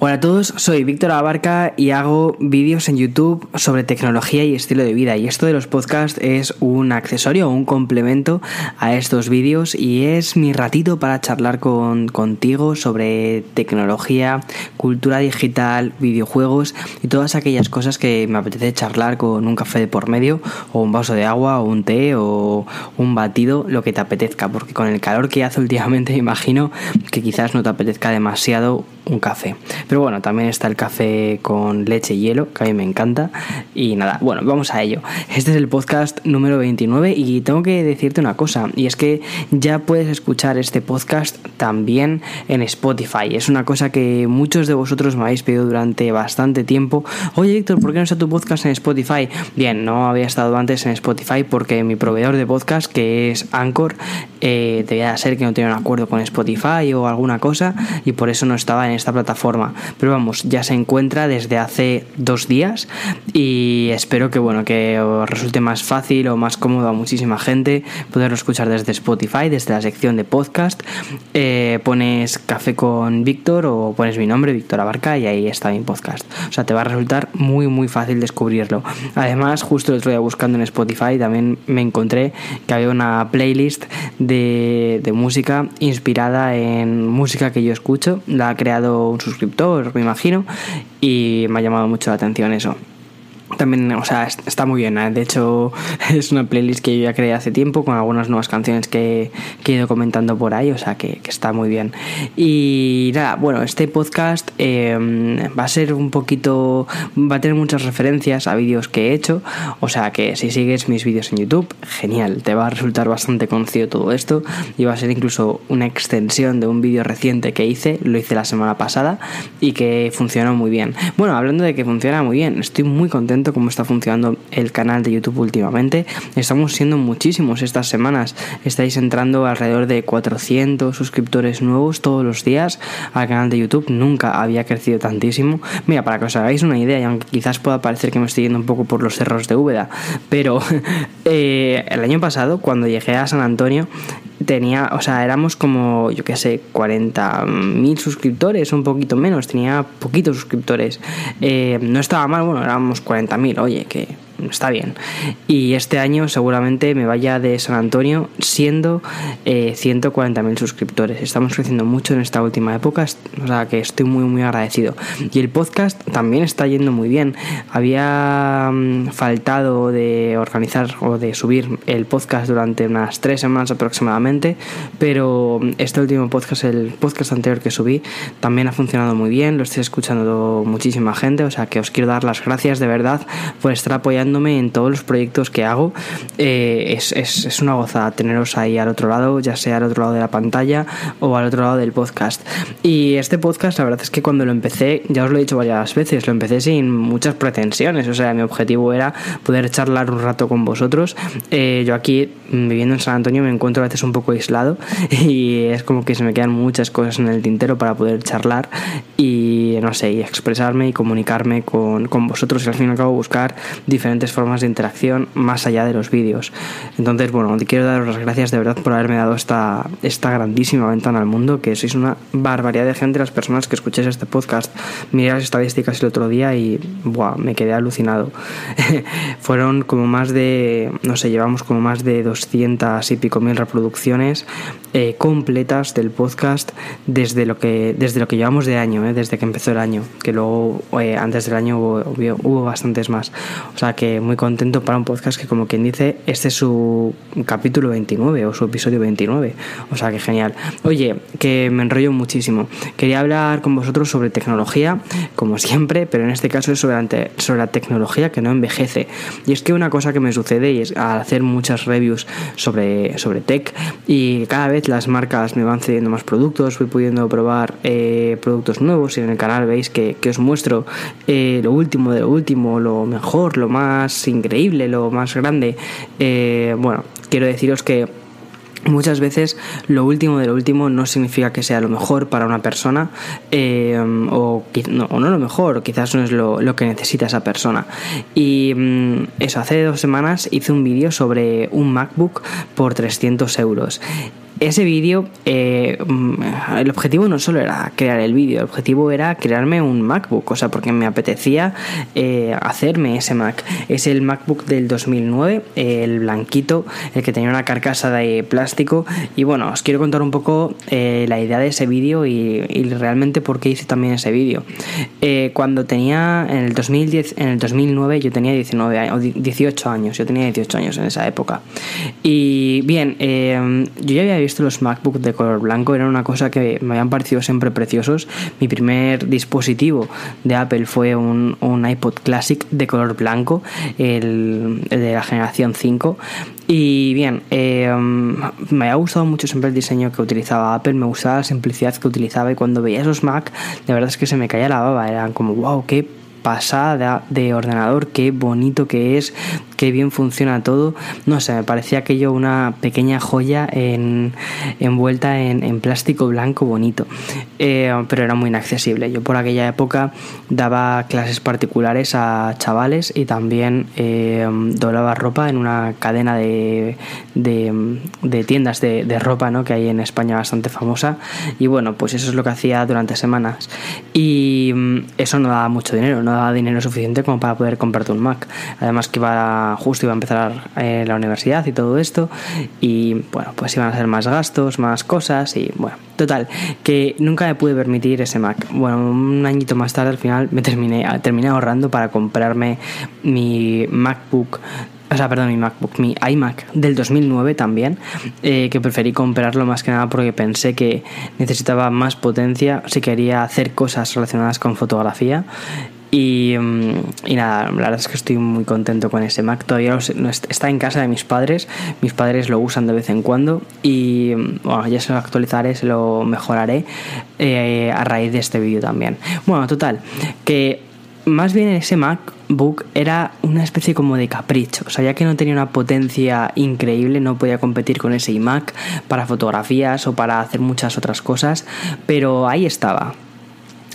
Hola a todos, soy Víctor Abarca y hago vídeos en YouTube sobre tecnología y estilo de vida. Y esto de los podcasts es un accesorio un complemento a estos vídeos y es mi ratito para charlar con, contigo sobre tecnología, cultura digital, videojuegos y todas aquellas cosas que me apetece charlar con un café de por medio o un vaso de agua o un té o un batido, lo que te apetezca. Porque con el calor que hace últimamente me imagino que quizás no te apetezca demasiado un café. Pero bueno, también está el café con leche y hielo, que a mí me encanta. Y nada, bueno, vamos a ello. Este es el podcast número 29 y tengo que decirte una cosa, y es que ya puedes escuchar este podcast también en Spotify. Es una cosa que muchos de vosotros me habéis pedido durante bastante tiempo. Oye, Víctor, ¿por qué no está tu podcast en Spotify? Bien, no había estado antes en Spotify porque mi proveedor de podcast, que es Anchor, eh, debía ser que no tenía un acuerdo con Spotify o alguna cosa, y por eso no estaba en esta plataforma. Pero vamos, ya se encuentra desde hace dos días y espero que bueno, que os resulte más fácil o más cómodo a muchísima gente poderlo escuchar desde Spotify, desde la sección de podcast. Eh, pones café con Víctor o pones mi nombre, Víctor Abarca, y ahí está mi podcast. O sea, te va a resultar muy, muy fácil descubrirlo. Además, justo lo estoy buscando en Spotify, también me encontré que había una playlist de música inspirada en música que yo escucho. La ha creado un suscriptor, me imagino, y me ha llamado mucho la atención eso. También, o sea, está muy bien. ¿eh? De hecho, es una playlist que yo ya creé hace tiempo con algunas nuevas canciones que, he ido comentando por ahí, o sea, que, está muy bien. Y nada, bueno, este podcast em, va a ser un poquito. va a tener muchas referencias a vídeos que he hecho, o sea, que si sigues mis vídeos en YouTube, genial, te va a resultar bastante conocido todo esto y va a ser incluso una extensión de un vídeo reciente que hice, lo hice la semana pasada y que funcionó muy bien. Bueno, hablando de que funciona muy bien, estoy muy contento cómo está funcionando el canal de YouTube últimamente. Estamos siendo muchísimos estas semanas. Estáis entrando alrededor de 400 suscriptores nuevos todos los días al canal de YouTube. Nunca había crecido tantísimo. Mira, para que os hagáis una idea, y aunque quizás pueda parecer que me estoy yendo un poco por los cerros de Úbeda, pero eh, el año pasado, cuando llegué a San Antonio, tenía, o sea, éramos como, yo qué sé, 40.000 suscriptores, un poquito menos, tenía poquitos suscriptores. Eh, no estaba mal, bueno, éramos 40.000, oye, que está bien. Y este año seguramente me vaya de San Antonio siendo eh, 140.000 suscriptores. Estamos creciendo mucho en esta última época, o sea que estoy muy muy agradecido. Y el podcast también está yendo muy bien. Había mm, faltado de organizar o de subir el podcast durante unas tres semanas aproximadamente, pero este último podcast, el podcast anterior que subí, también ha funcionado muy bien, lo estoy escuchando muchísima gente, o sea que os quiero dar las gracias de verdad por estar apoyando en todos los proyectos que hago. Eh, es, es, es, una gozada teneros ahí al otro lado, ya sea al otro lado de la pantalla o al otro lado del podcast. Y este podcast, la verdad es que cuando lo empecé, ya os lo he dicho varias veces, lo empecé sin muchas pretensiones. O sea, mi objetivo era poder charlar un rato con vosotros. Eh, yo aquí, viviendo en San Antonio, me encuentro a veces un poco aislado y es como que se me quedan muchas cosas en el tintero para poder charlar y, no sé, y expresarme y comunicarme con, con vosotros y al fin y al cabo buscar diferentes formas de interacción más allá de los vídeos. Entonces, bueno, quiero dar las gracias de verdad por haberme dado esta, esta grandísima ventana al mundo, que sois una barbaridad de gente las personas que escucháis este podcast. Miré las estadísticas el otro día y buah, me quedé alucinado. Fueron como más de, no sé, llevamos como más de 200 y pico mil reproducciones eh, completas del podcast desde lo que, desde lo que llevamos de año, eh, desde que empezó el año, que luego eh, antes del año hubo, hubo bastantes más. O sea que muy contento para un podcast que como quien dice, este es su capítulo 29 o su episodio 29. O sea que genial. Oye, que me enrollo muchísimo. Quería hablar con vosotros sobre tecnología, como siempre, pero en este caso es sobre, sobre la tecnología que no envejece. Y es que una cosa que me sucede y es al hacer muchas reviews sobre, sobre tech y cada vez las marcas me van cediendo más productos, voy pudiendo probar eh, productos nuevos y en el canal veis que, que os muestro eh, lo último de lo último, lo mejor, lo más increíble, lo más grande. Eh, bueno, quiero deciros que Muchas veces lo último de lo último no significa que sea lo mejor para una persona eh, o, no, no, lo mejor, quizás no es lo, que necesita esa persona. Y mm, eso, hace dos semanas hice un vídeo sobre un MacBook por 300 euros ese vídeo, eh, mm, el objetivo no solo era crear el vídeo, el objetivo era crearme un MacBook, o sea, porque me apetecía eh, hacerme ese Mac. Es el MacBook del 2009, el blanquito, el que tenía una carcasa de plástico. Y bueno, os quiero contar un poco eh, la idea de ese vídeo y, realmente por qué hice también ese vídeo. cuando tenía en el 2010, en el 2009, yo tenía 19 años, 18 años, yo tenía 18 años en esa época. Y bien, yo ya había visto los MacBook de color blanco, eran una cosa que me habían parecido siempre preciosos. Mi primer dispositivo de Apple fue un, iPod Classic de color blanco, el, de la generación 5. Y bien, em, me ha gustado mucho siempre el diseño que utilizaba Apple, me gustaba la simplicidad que utilizaba y cuando veía esos Mac, de verdad es que se me caía la baba, eran como, wow, qué pasada de ordenador, qué bonito que es, qué bien funciona todo. No sé, me parecía aquello una pequeña joya en, envuelta en, plástico blanco bonito. Eh, pero era muy inaccesible. Yo por aquella época daba clases particulares a chavales y también eh, doblaba ropa en una cadena de, tiendas de, ropa ¿no? que hay en España bastante famosa. Y bueno, pues eso es lo que hacía durante semanas. Y mm, eso no daba mucho dinero, no daba dinero suficiente como para poder comprarte un Mac. Además que iba justo iba a empezar eh, la universidad y todo esto y bueno, pues iban a ser más gastos, más cosas y bueno, total, que nunca me pude permitir ese Mac. Bueno, un añito más tarde al final me terminé, terminé ahorrando para comprarme mi MacBook o sea, perdón, mi MacBook, mi iMac del 2009 también, eh, que preferí comprarlo más que nada porque pensé que necesitaba más potencia si quería hacer cosas relacionadas con fotografía y, y, nada, la verdad es que estoy muy contento con ese Mac. Todavía está en casa de mis padres. Mis padres lo usan de vez en cuando. Y bueno, ya se lo actualizaré, se lo mejoraré eh, a raíz de este vídeo también. Bueno, total, que más bien ese MacBook era una especie como de capricho. O sea, ya que no tenía una potencia increíble, no podía competir con ese iMac para fotografías o para hacer muchas otras cosas. Pero ahí estaba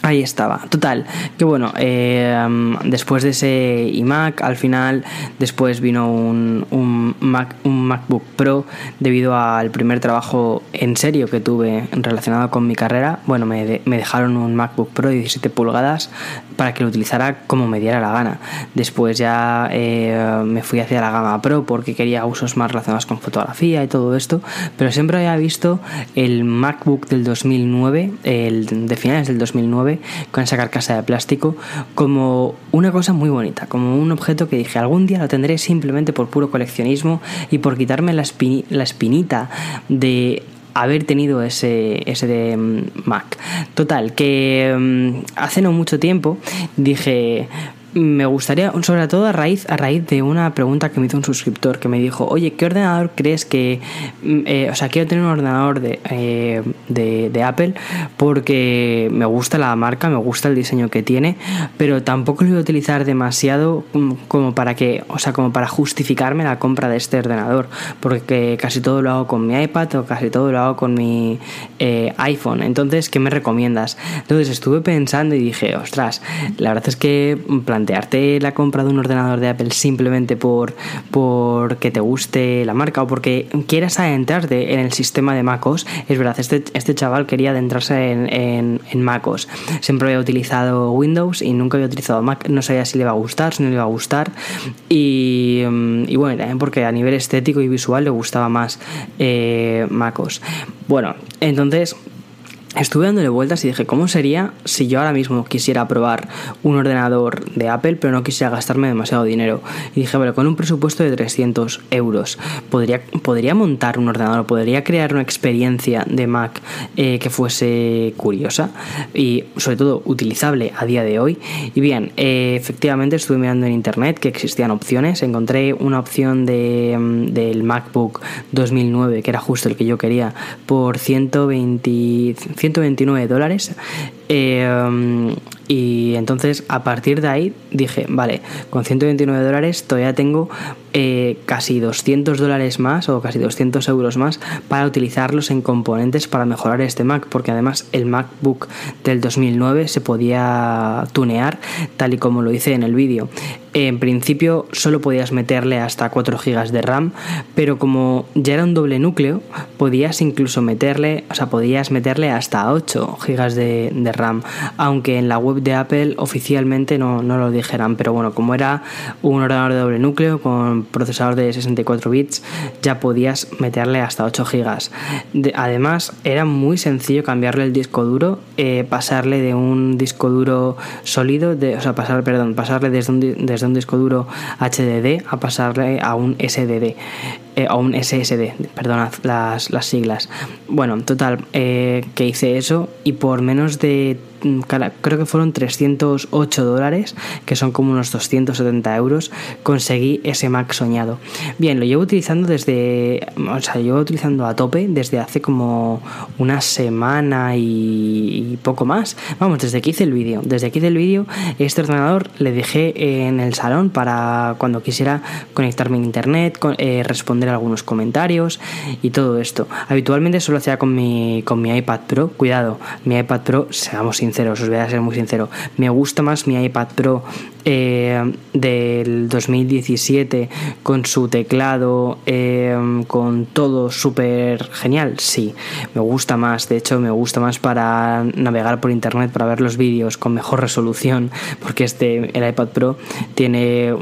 Ahí estaba. Total, que bueno, eh, después de ese iMac, al final, después vino un, Mac, un MacBook Pro debido al primer trabajo en serio que tuve relacionado con mi carrera. Bueno, me, me dejaron un MacBook Pro de 17 pulgadas para que lo utilizara como me diera la gana. Después ya eh, me fui hacia la gama Pro porque quería usos más relacionados con fotografía y todo esto, pero siempre había visto el MacBook del 2009, el de finales del 2009, con esa carcasa de plástico como una cosa muy bonita, como un objeto que dije algún día lo tendré simplemente por puro coleccionismo y por quitarme la, la espinita de haber tenido ese, ese de mm, Mac. Total, que mm, hace no mucho tiempo dije, me gustaría, sobre todo a raíz, a raíz de una pregunta que me hizo un suscriptor que me dijo, oye, ¿qué ordenador crees que, mm, eh, o sea, quiero tener un ordenador eh, de, de, Apple porque me gusta la marca, me gusta el diseño que tiene, pero tampoco lo voy a utilizar demasiado mm, como para que, o sea, como para justificarme la compra de este ordenador, porque casi todo lo hago con mi iPad o casi todo lo hago con mi eh, iPhone. Entonces, ¿qué me recomiendas? Entonces estuve pensando y dije, ostras, la verdad es que plan plantearte la compra de un ordenador de Apple simplemente por, que te guste la marca o porque quieras adentrarte en el sistema de MacOS, es verdad, este, este chaval quería adentrarse en, en, MacOS. Siempre había utilizado Windows y nunca había utilizado Mac, no sabía si le iba a gustar, si no le iba a gustar. Y, y bueno, también porque a nivel estético y visual le gustaba más eh, MacOS. Bueno, entonces Estuve dándole vueltas y dije, ¿cómo sería si yo ahora mismo quisiera probar un ordenador de Apple, pero no quisiera gastarme demasiado dinero? Y dije, bueno, con un presupuesto de 300 euros, ¿podría, podría montar un ordenador? ¿Podría crear una experiencia de Mac eh, que fuese curiosa y sobre todo utilizable a día de hoy? Y bien, eh, efectivamente estuve mirando en internet que existían opciones. Encontré una opción de, mm, del MacBook 2009, que era justo el que yo quería, por 120 129 dólares. Eh, y entonces a partir de ahí dije, vale, con 129 dólares todavía tengo eh, casi 200 dólares más o casi 200 euros más para utilizarlos en componentes para mejorar este Mac, porque además el MacBook del 2009 se podía tunear tal y como lo hice en el vídeo. En principio solo podías meterle hasta 4 GB de RAM, pero como ya era un doble núcleo, podías incluso meterle, o sea, podías meterle hasta 8 GB de, RAM, aunque en la web de Apple oficialmente no, no, lo dijeran, pero bueno, como era un ordenador de doble núcleo con procesador de 64 bits, ya podías meterle hasta 8 GB. además, era muy sencillo cambiarle el disco duro, eh, pasarle de un disco duro sólido, de, o sea, pasar, perdón, pasarle desde un, desde un disco duro HDD a pasarle a un SDD. Eh, a un SSD, perdonad las, las siglas. Bueno, total, eh, que hice eso y por menos de creo que fueron 308 dólares, que son como unos 270 euros, conseguí ese Mac soñado. Bien, lo llevo utilizando desde, o sea, llevo utilizando a tope desde hace como una semana y, poco más. Vamos, desde que hice el vídeo. Desde que hice el vídeo, este ordenador le dejé en el salón para cuando quisiera conectarme en internet, eh, responder algunos comentarios y todo esto. Habitualmente solo hacía con mi, con mi iPad Pro. Cuidado, mi iPad Pro, seamos sinceros os voy a ser muy sincero. Me gusta más mi iPad Pro eh, del 2017 con su teclado, eh, con todo súper genial. Sí, me gusta más. De hecho, me gusta más para navegar por internet, para ver los vídeos con mejor resolución, porque este, el iPad Pro tiene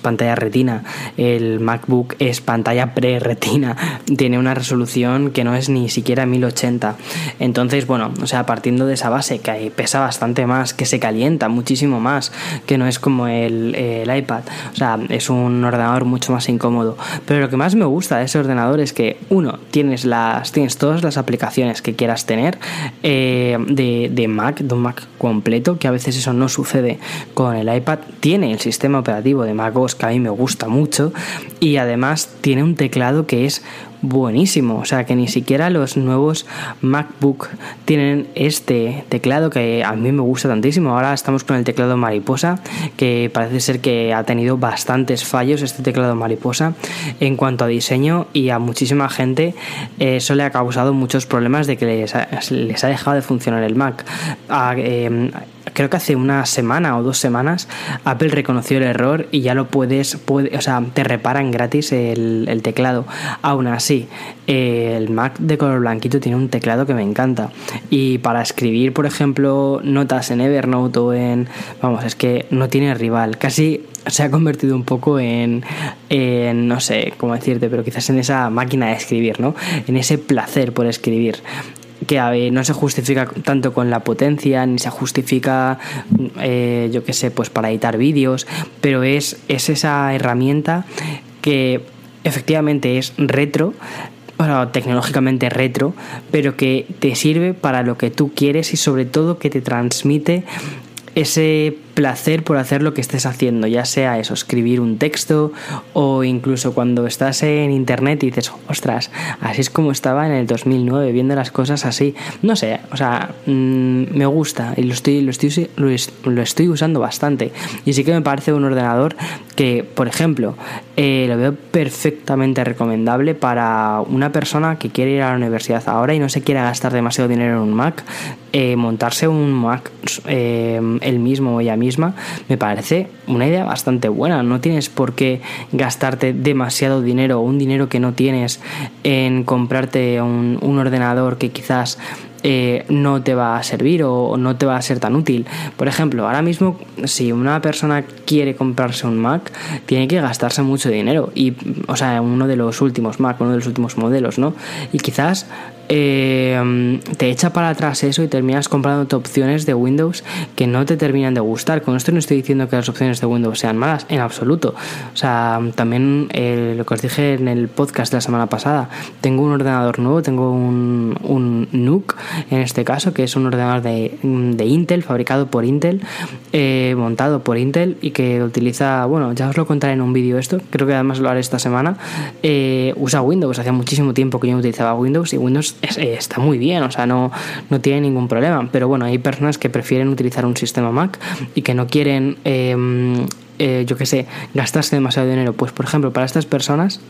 pantalla retina. El MacBook es pantalla pre-retina. Tiene una resolución que no es ni siquiera 1080. Entonces, bueno, o sea, partiendo de esa base que pesa bastante más, que se calienta muchísimo más, que no es como el, iPad. O sea, es un ordenador mucho más incómodo. Pero lo que más me gusta de ese ordenador es que, uno, tienes, las, tienes todas las aplicaciones que quieras tener eh, de, de Mac, de un Mac completo, que a veces eso no sucede con el iPad. Tiene el sistema operativo de Mac OS que a mí me gusta mucho y además tiene un teclado que es buenísimo. O sea, que ni siquiera los nuevos MacBook tienen este teclado que a mí me gusta tantísimo. Ahora estamos con el teclado mariposa, que parece ser que ha tenido bastantes fallos este teclado mariposa en cuanto a diseño y a muchísima gente eso le ha causado muchos problemas de que les ha, les ha dejado de funcionar el Mac. Ah, em, creo que hace una semana o dos semanas Apple reconoció el error y ya lo puedes, puede, o sea, te reparan gratis el, el teclado. Aún así, el Mac de color blanquito tiene un teclado que me encanta. Y para escribir, por ejemplo, notas en Evernote o en... Vamos, es que no tiene rival. Casi se ha convertido un poco en, en, no sé cómo decirte, pero quizás en esa máquina de escribir, ¿no? En ese placer por escribir que no se justifica tanto con la potencia, ni se justifica, eh, yo qué sé, pues para editar vídeos, pero es, es esa herramienta que efectivamente es retro, bueno, tecnológicamente retro, pero que te sirve para lo que tú quieres y sobre todo que te transmite ese placer por hacer lo que estés haciendo, ya sea eso, escribir un texto o incluso cuando estás en internet y dices, ostras, así es como estaba en el 2009, viendo las cosas así. No sé, o sea, mm, me gusta y lo estoy, lo, estoy, lo estoy usando bastante. Y sí que me parece un ordenador que, por ejemplo, eh, lo veo perfectamente recomendable para una persona que quiere ir a la universidad ahora y no se quiera gastar demasiado dinero en un Mac, eh, montarse un Mac eh, el mismo o ella misma me parece una idea bastante buena. No tienes por qué gastarte demasiado dinero un dinero que no tienes en comprarte un, ordenador que quizás eh, no te va a servir o no te va a ser tan útil. Por ejemplo, ahora mismo si una persona quiere comprarse un Mac, tiene que gastarse mucho dinero y, o sea, uno de los últimos Mac, uno de los últimos modelos, ¿no? Y quizás eh, te echa para atrás eso y terminas comprándote opciones de Windows que no te terminan de gustar. Con esto no estoy diciendo que las opciones de Windows sean malas, en absoluto. O sea, también eh, lo que os dije en el podcast de la semana pasada, tengo un ordenador nuevo, tengo un, un NUC en este caso, que es un ordenador de, Intel, fabricado por Intel, eh, montado por Intel y que utiliza, bueno, ya os lo contaré en un vídeo esto, creo que además lo haré esta semana, eh, usa Windows, hacía muchísimo tiempo que yo no utilizaba Windows y Windows eh, está muy bien, o sea, no, no tiene ningún problema. Pero bueno, hay personas que prefieren utilizar un sistema Mac y que no quieren em, eh, yo qué sé, gastaste demasiado dinero. Pues por ejemplo, para estas personas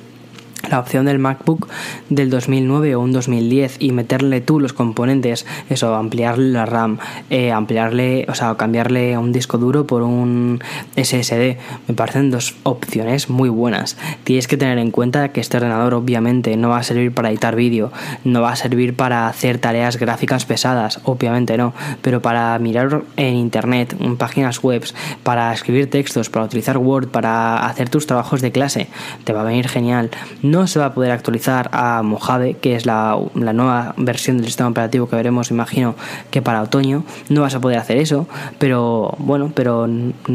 la opción del MacBook del 2009 o un 2010 y meterle tú los componentes, eso, ampliarle la RAM, eh, ampliarle, o sea, cambiarle un disco duro por un SSD, me parecen dos opciones muy buenas. Tienes que tener en cuenta que este ordenador obviamente no va a servir para editar vídeo, no va a servir para hacer tareas gráficas pesadas, obviamente no, pero para mirar en internet, en páginas web, para escribir textos, para utilizar Word, para hacer tus trabajos de clase, te va a venir genial no se va a poder actualizar a Mojave, que es la, nueva versión del sistema operativo que veremos, imagino, que para otoño. No vas a poder hacer eso, pero bueno, pero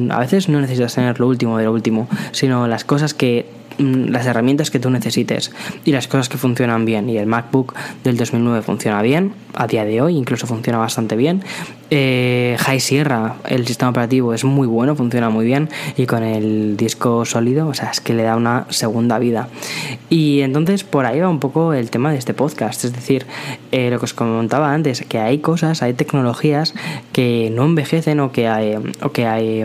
a veces no necesitas tener lo último de lo último, sino las cosas que mm, las herramientas que tú necesites y las cosas que funcionan bien. Y el MacBook del 2009 funciona bien, a día de hoy incluso funciona bastante bien. Eh, High Sierra, el sistema operativo es muy bueno, funciona muy bien y con el disco sólido, o sea, es que le da una segunda vida. Y entonces por ahí va un poco el tema de este podcast, es decir, eh, lo que os comentaba antes, que hay cosas, hay tecnologías que no envejecen o que,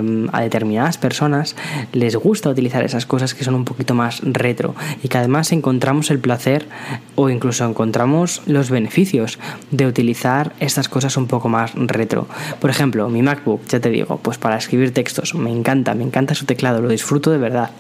mm, a determinadas personas les gusta utilizar esas cosas que son un poquito más retro y que además encontramos el placer o incluso encontramos los beneficios de utilizar estas cosas un poco más retro. Por ejemplo, mi MacBook, ya te digo, pues para escribir textos, me encanta, me encanta su teclado, lo disfruto de verdad.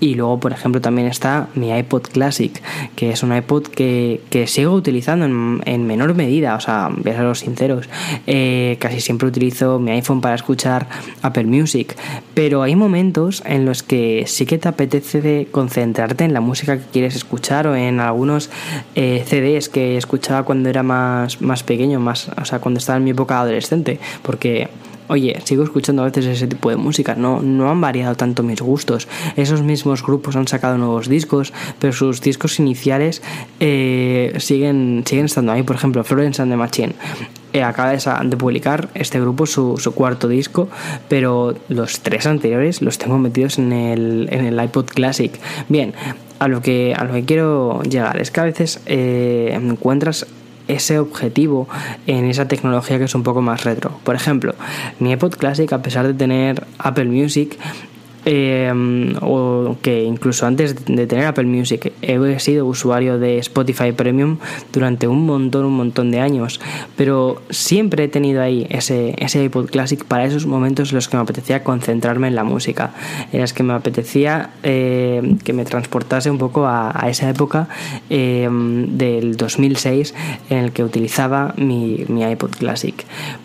Y luego, por ejemplo, también está mi iPod Classic, que es un iPod que, que sigo utilizando en, menor medida, o sea, voy a ser sinceros, eh, casi siempre utilizo mi iPhone para escuchar Apple Music, pero hay momentos en los que sí que te apetece concentrarte en la música que quieres escuchar o en algunos eh, CDs que escuchaba cuando era más, más pequeño, más, o sea, cuando estaba en mi época adolescente, porque oye, sigo escuchando a veces ese tipo de música, no, no han variado tanto mis gustos. Esos mismos grupos han sacado nuevos discos, pero sus discos iniciales eh, siguen, siguen estando ahí. Por ejemplo, Florence and the Machine. Eh, acaba de, publicar este grupo su, su, cuarto disco, pero los tres anteriores los tengo metidos en el, en el iPod Classic. Bien, a lo que, a lo que quiero llegar es que a veces eh, encuentras ese objetivo en esa tecnología que es un poco más retro. Por ejemplo, mi iPod Classic, a pesar de tener Apple Music, eh, o que incluso antes de tener Apple Music he sido usuario de Spotify Premium durante un montón, un montón de años, pero siempre he tenido ahí ese, ese iPod Classic para esos momentos en los que me apetecía concentrarme en la música, en los que me apetecía eh, que me transportase un poco a, esa época eh, del 2006 en el que utilizaba mi, mi iPod Classic.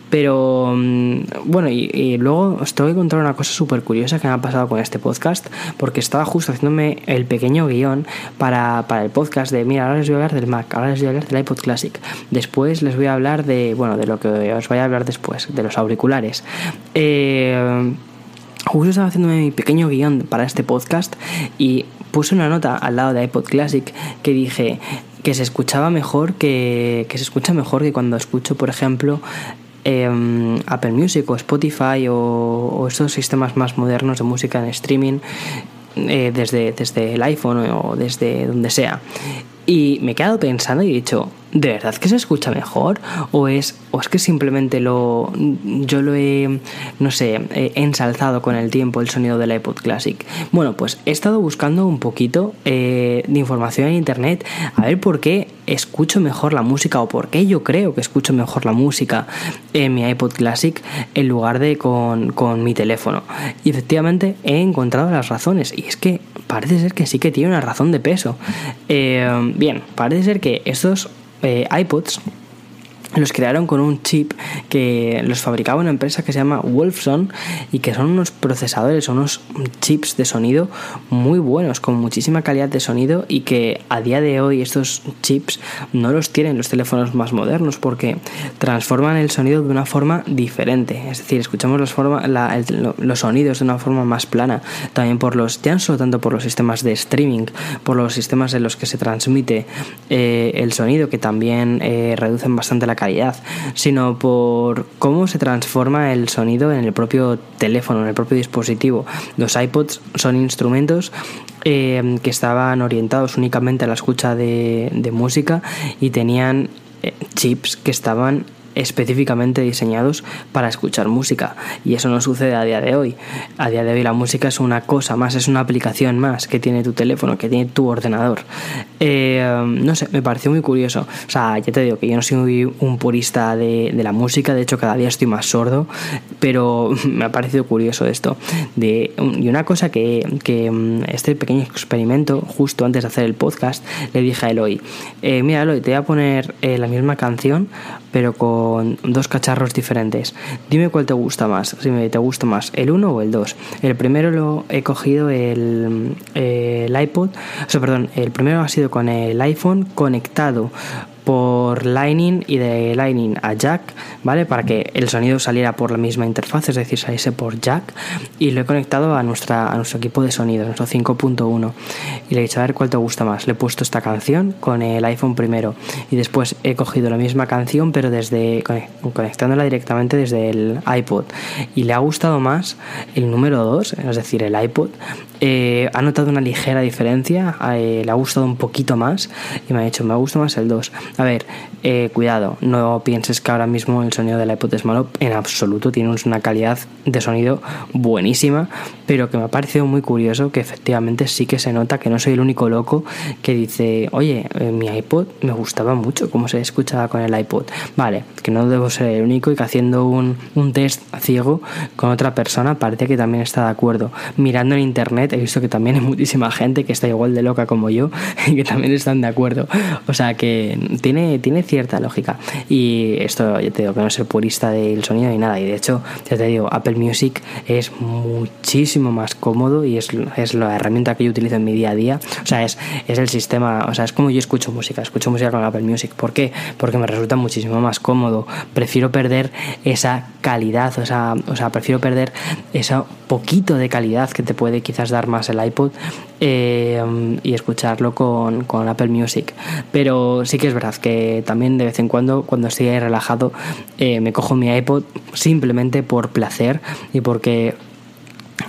Pero mm, bueno, y, luego os tengo que contar una cosa súper curiosa que me ha pasado con este podcast, porque estaba justo haciéndome el pequeño guion para, el podcast de, mira, ahora les voy a hablar del Mac, ahora les voy a hablar del iPod Classic, después les voy a hablar de, bueno, de lo que os voy a hablar después, de los auriculares. Eh, justo estaba haciéndome mi pequeño guion para este podcast y puse una nota al lado de iPod Classic que dije que se escuchaba mejor que, que se escucha mejor que cuando escucho por ejemplo Em, Apple Music o Spotify o, estos sistemas más modernos de música en streaming eh, desde, desde el iPhone o desde donde sea. Y me he quedado pensando y he dicho, ¿de verdad que se escucha mejor? ¿O es, o es que simplemente lo yo lo he, no sé, he ensalzado con el tiempo el sonido del iPod Classic? Bueno, pues he estado buscando un poquito eh, de información en internet a ver por qué escucho mejor la música o por qué yo creo que escucho mejor la música en mi iPod Classic en lugar de con, con mi teléfono. Y efectivamente he encontrado las razones y es que parece ser que sí que tiene una razón de peso. Eh, bien, parece ser que estos eh, iPods los crearon con un chip que los fabricaba una empresa que se llama Wolfson y que son unos procesadores, unos chips de sonido muy buenos, con muchísima calidad de sonido y que a día de hoy estos chips no los tienen los teléfonos más modernos porque transforman el sonido de una forma diferente. Es decir, escuchamos los, los sonidos de una forma más plana, también por los, ya tanto por los sistemas de streaming, por los sistemas en los que se transmite eh, el sonido que también eh, reducen bastante la calidad, sino por cómo se transforma el sonido en el propio teléfono, en el propio dispositivo. Los iPods son instrumentos eh, que estaban orientados únicamente a la escucha de, música y tenían eh, chips que estaban específicamente diseñados para escuchar música. Y eso no sucede a día de hoy. A día de hoy la música es una cosa más, es una aplicación más que tiene tu teléfono, que tiene tu ordenador. Eh, no sé, me pareció muy curioso. O sea, ya te digo que yo no soy un purista de, la música, de hecho cada día estoy más sordo, pero me ha parecido curioso esto. De, y una cosa que, que mm, este pequeño experimento, justo antes de hacer el podcast, le dije a Eloy, eh, mira Eloy, te voy a poner eh, la misma canción, pero con dos cacharros diferentes. Dime cuál te gusta más, si me te gusta más, el 1 o el 2. El primero lo he cogido el, el iPod, o sea, perdón, el primero ha sido con el iPhone conectado por Lightning y de Lightning a Jack, ¿vale? Para que el sonido saliera por la misma interfaz, es decir, saliese por Jack. Y lo he conectado a, nuestra, a nuestro equipo de sonido, nuestro 5.1. Y le he dicho, a ver cuál te gusta más. Le he puesto esta canción con el iPhone primero. Y después he cogido la misma canción, pero desde conectándola directamente desde el iPod. Y le ha gustado más el número 2, es decir, el iPod. Eh, ha notado una ligera diferencia, eh, le ha gustado un poquito más y me ha dicho, me ha gustado más el 2. A ver, eh, cuidado, no pienses que ahora mismo el sonido de la iPod es malo, en absoluto, tiene una calidad de sonido buenísima, pero que me ha parecido muy curioso que efectivamente sí que se nota que no soy el único loco que dice, oye, eh, mi iPod me gustaba mucho cómo se escuchaba con el iPod. Vale, que no debo ser el único y que haciendo un, un test ciego con otra persona parece que también está de acuerdo. Mirando en internet he visto que también hay muchísima gente que está igual de loca como yo y que también están de acuerdo. O sea que tiene, tiene cierta lógica. Y esto, ya te digo, que no soy purista del sonido ni nada. Y de hecho, ya te digo, Apple Music es muchísimo más cómodo y es, es la herramienta que yo utilizo en mi día a día. O sea, es, es el sistema, o sea, es como yo escucho música. Escucho música con Apple Music. ¿Por qué? Porque me resulta muchísimo más cómodo. Prefiero perder esa calidad, o sea, o sea prefiero perder ese poquito de calidad que te puede quizás dar más el iPod eh, y escucharlo con, con Apple Music. Pero sí que es verdad que también de vez en cuando, cuando estoy relajado, eh, me cojo mi iPod simplemente por placer y porque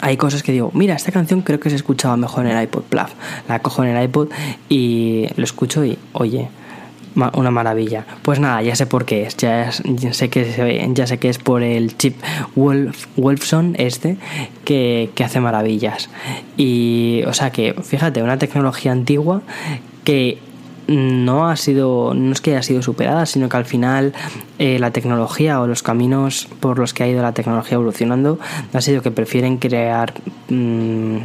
hay cosas que digo, mira, esta canción creo que se escuchaba mejor en el iPod, plaf, la cojo en el iPod y lo escucho y, oye, una maravilla. Pues nada, ya sé por qué es. Ya, sé que ya sé que es por el chip Wolf, Wolfson este que, que hace maravillas. Y, o sea que, fíjate, una tecnología antigua que no ha sido, no es que haya sido superada, sino que al final eh, la tecnología o los caminos por los que ha ido la tecnología evolucionando ha sido que prefieren crear mm,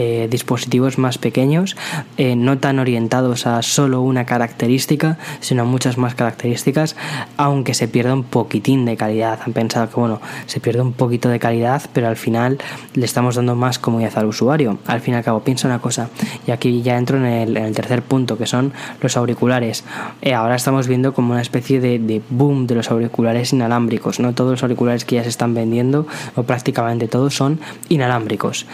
eh, dispositivos más pequeños, eh, no tan orientados a solo una característica, sino a muchas más características, aunque se pierda un poquitín de calidad. Han pensado que, bueno, se pierde un poquito de calidad, pero al final le estamos dando más comodidad al usuario. Al fin y al cabo, piensa una cosa, y aquí ya entro en el, tercer punto, que son los auriculares. Eh, ahora estamos viendo como una especie de, de boom de los auriculares inalámbricos, ¿no? Todos los auriculares que ya se están vendiendo, o prácticamente todos, son inalámbricos.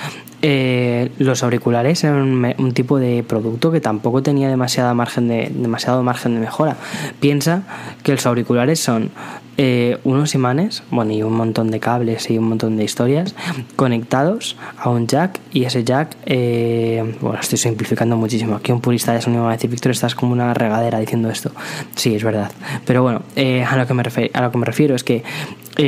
Eh, los auriculares eran un, tipo de producto que tampoco tenía demasiada margen de, demasiado margen de mejora. Piensa que los auriculares son eh, unos imanes, bueno, y un montón de cables y un montón de historias conectados a un jack y ese jack, eh, bueno, estoy simplificando muchísimo. Aquí un purista de sonido va a decir, Víctor, estás como una regadera diciendo esto. Sí, es verdad. Pero bueno, a, lo que me a lo que me refiero es que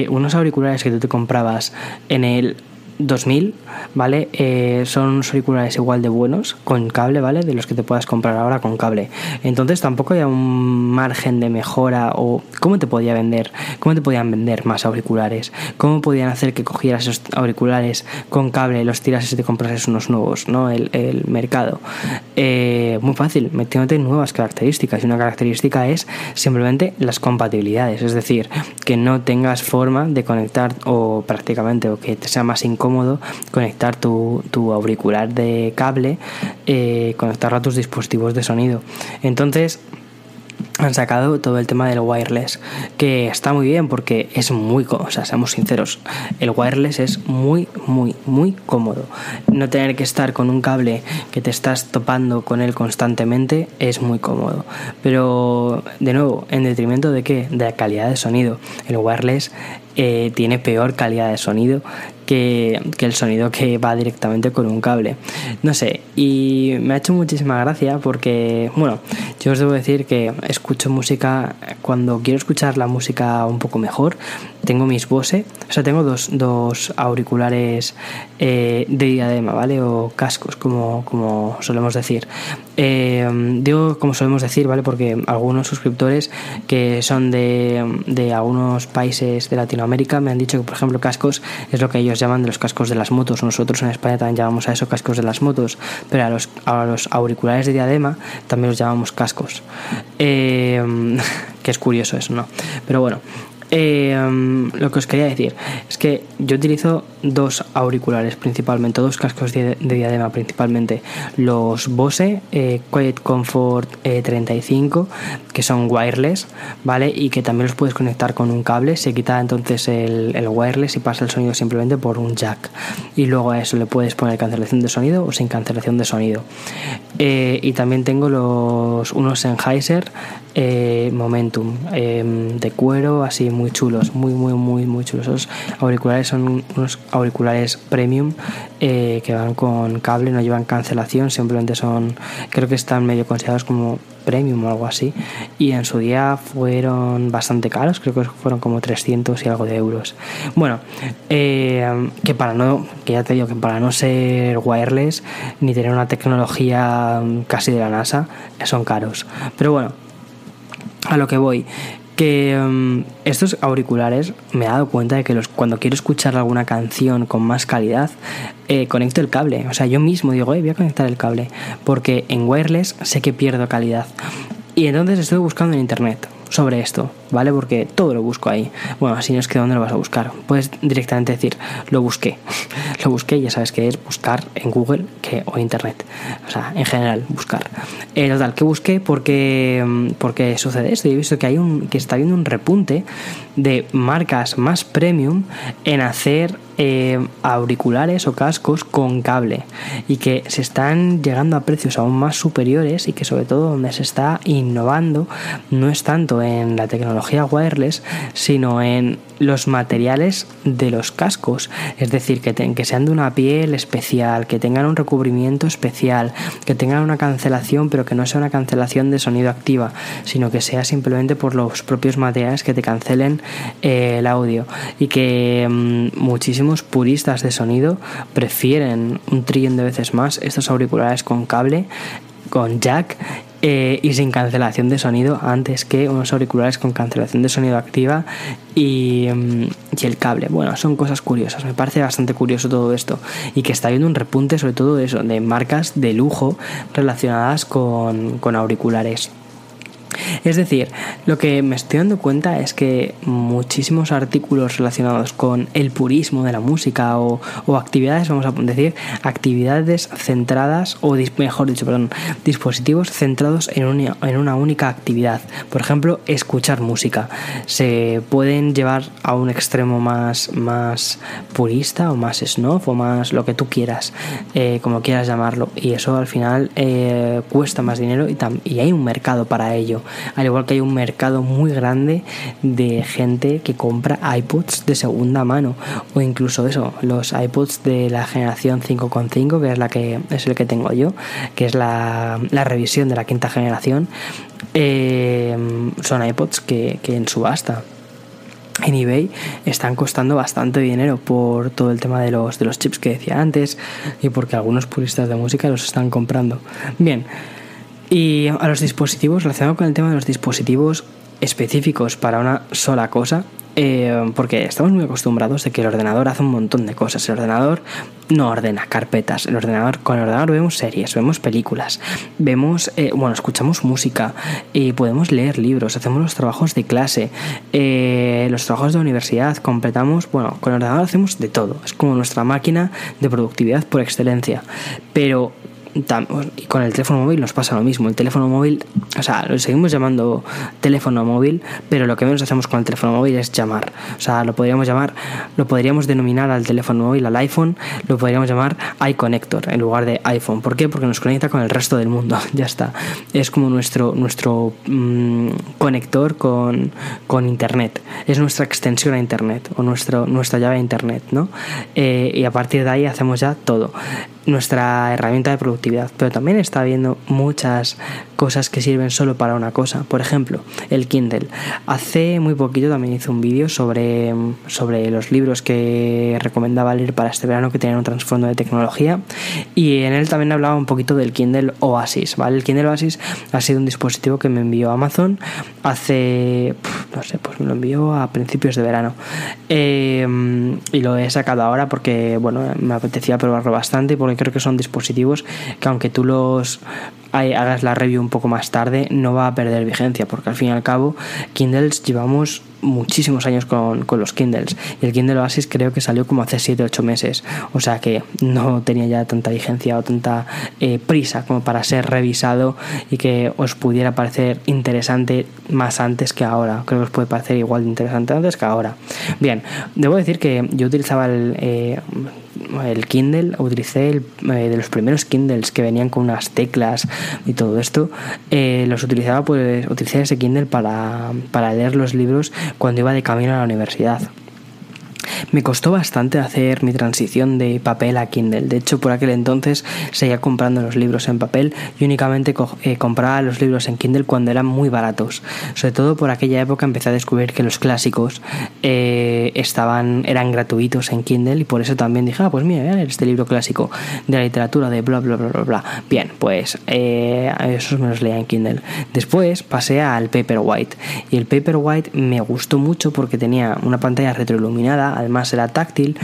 unos auriculares que tú te comprabas en el 2000, ¿vale? Eh, son auriculares igual de buenos, con cable, ¿vale? De los que te puedas comprar ahora con cable. Entonces tampoco hay un margen de mejora o cómo te podía vender, cómo te podían vender más auriculares, cómo podían hacer que cogieras esos auriculares con cable, los tiras y te comprases unos nuevos, ¿no? El, mercado. Eh, muy fácil, metiéndote nuevas características. Y una característica es simplemente las compatibilidades, es decir, que no tengas forma de conectar o prácticamente o que te sea más incómodo cómodo conectar tu, auricular de cable, eh, conectarlo a tus dispositivos de sonido. Entonces, han sacado todo el tema del wireless, que está muy bien porque es muy, o sea, seamos sinceros, el wireless es muy, muy, muy cómodo. No tener que estar con un cable que te estás topando con él constantemente es muy cómodo. Pero, de nuevo, en detrimento de qué? De la calidad de sonido. El wireless eh, tiene peor calidad de sonido que, el sonido que va directamente con un cable. No sé, y me ha hecho muchísima gracia porque, bueno, yo os debo decir que escucho música cuando quiero escuchar la música un poco mejor. Tengo mis Bose, o sea, tengo dos, dos auriculares eh, de diadema, ¿vale? O cascos, como, como solemos decir. Eh, digo como solemos decir, ¿vale? Porque algunos suscriptores que son de, de algunos países de Latinoamérica me han dicho que, por ejemplo, cascos es lo que ellos llaman de los cascos de las motos. Nosotros en España también llamamos a eso cascos de las motos, pero a los, a los auriculares de diadema también los llamamos cascos. Eh, que es curioso eso, ¿no? Pero bueno, eh, lo que os quería decir es que yo utilizo dos auriculares principalmente, dos cascos de, diadema principalmente. Los Bose eh, Quiet Comfort 35, eh, que son wireless, ¿vale? Y que también los puedes conectar con un cable. Se quita entonces el, el wireless y pasa el sonido simplemente por un jack. Y luego a eso le puedes poner cancelación de sonido o sin cancelación de sonido. y también tengo los unos Sennheiser Momentum de cuero, así muy chulos, muy, muy, muy, muy chulos. Esos auriculares son unos auriculares premium eh, que van con cable, no llevan cancelación, simplemente son, creo que están medio considerados como premium o algo así. Y en su día fueron bastante caros, creo que fueron como 300 y algo de euros. Bueno, eh, que para no, que ya te digo, que para no ser wireless ni tener una tecnología casi de la NASA, son caros. Pero bueno, a lo que voy que mm, estos auriculares me he dado cuenta de que los, cuando quiero escuchar alguna canción con más calidad, eh, conecto el cable. O sea, yo mismo digo, voy a conectar el cable. Porque en wireless sé que pierdo calidad. Y entonces estoy buscando en internet sobre esto, ¿vale? Porque todo lo busco ahí. Bueno, así no es que dónde lo vas a buscar. Puedes directamente decir, lo busqué. lo busqué, ya sabes que es buscar en Google que, o Internet. O sea, en general, buscar. Eh, total, que busqué porque, mm, porque sucede esto. he visto que, hay un, que está habiendo un repunte de marcas más premium en hacer eh, auriculares o cascos con cable y que se están llegando a precios aún más superiores y que sobre todo donde se está innovando no es tanto en la tecnología wireless sino en los materiales de los cascos. Es decir que, que sean de una piel especial que tengan un recubrimiento especial que tengan una cancelación pero que no sea una cancelación de sonido activa sino que sea simplemente por los propios materiales que te cancelen eh, el audio. Y que mm, muchísimos puristas de sonido prefieren un trillón de veces más estos auriculares con cable, con jack eh, y sin cancelación de sonido antes que unos auriculares con cancelación de sonido activa y, mm, y, el cable. Bueno, son cosas curiosas. Me parece bastante curioso todo esto y que está habiendo un repunte sobre todo de eso, de marcas de lujo relacionadas con, con auriculares. Es decir, lo que me estoy dando cuenta es que muchísimos artículos relacionados con el purismo de la música o, actividades, vamos a decir, actividades centradas, o mejor dicho, perdón, dispositivos centrados en una, en una única actividad. Por ejemplo, escuchar música. Se pueden llevar a un extremo más, más purista o más snob o más lo que tú quieras, eh, como quieras llamarlo. Y eso al final eh, cuesta más dinero y, y hay un mercado para ello al igual que hay un mercado muy grande de gente que compra iPods de segunda mano. O incluso eso, los iPods de la generación 5.5 que es la que es el que tengo yo, que es la, revisión de la quinta generación, eh, son iPods que, que en subasta. En eBay están costando bastante dinero por todo el tema de los, de los chips que decía antes y porque algunos puristas de música los están comprando. Bien, y a los dispositivos, relacionado con el tema de los dispositivos específicos para una sola cosa, eh, porque estamos muy acostumbrados de que el ordenador hace un montón de cosas. El ordenador no ordena carpetas. El ordenador, con el ordenador vemos series, vemos películas, vemos, eh, bueno, escuchamos música, y podemos leer libros, hacemos los trabajos de clase, eh, los trabajos de universidad, completamos, bueno, con el ordenador hacemos de todo. Es como nuestra máquina de productividad por excelencia. Pero y con el teléfono móvil nos pasa lo mismo. El teléfono móvil, o sea, lo seguimos llamando teléfono móvil, pero lo que menos hacemos con el teléfono móvil es llamar. O sea, lo podríamos llamar, lo podríamos denominar al teléfono móvil, al iPhone, lo podríamos llamar iConnector en lugar de iPhone. ¿Por qué? Porque nos conecta con el resto del mundo. ya está. Es como nuestro, nuestro mm, conector con, con Internet. Es nuestra extensión a Internet o nuestro, nuestra llave a Internet, ¿no? Eh, y a partir de ahí hacemos ya todo nuestra herramienta de productividad, pero también está habiendo muchas cosas que sirven solo para una cosa. Por ejemplo, el Kindle. Hace muy poquito también hice un vídeo sobre, sobre los libros que recomendaba leer para este verano que tenían un trasfondo de tecnología y en él también hablaba un poquito del Kindle Oasis, ¿vale? El Kindle Oasis ha sido un dispositivo que me envió Amazon hace, no sé, pues me lo envió a principios de verano eh, y lo he sacado ahora porque, bueno, me apetecía probarlo bastante porque creo que son dispositivos que aunque tú los hagas la review un poco más tarde, no va a perder vigencia, porque al fin y al cabo, Kindles llevamos muchísimos años con, los Kindles. Y el Kindle Oasis creo que salió como hace 7-8 meses. O sea que no tenía ya tanta vigencia o tanta eh, prisa como para ser revisado y que os pudiera parecer interesante más antes que ahora. Creo que os puede parecer igual de interesante antes que ahora. Bien, debo decir que yo utilizaba el... Eh, el Kindle, utilicé el, eh, de los primeros Kindles que venían con unas teclas y todo esto, eh, los utilizaba, pues utilicé ese Kindle para, para leer los libros cuando iba de camino a la universidad. Me costó bastante hacer mi transición de papel a Kindle. De hecho, por aquel entonces seguía comprando los libros en papel y únicamente eh, compraba los libros en Kindle cuando eran muy baratos. Sobre todo por aquella época empecé a descubrir que los clásicos eh, estaban, eran gratuitos en Kindle y por eso también dije, ah, pues mira, leer este libro clásico de la literatura de bla, bla, bla, bla, bla. Bien, pues eh, esos me los leía en Kindle. Después pasé al Paperwhite y el Paperwhite me gustó mucho porque tenía una pantalla retroiluminada, además era táctil,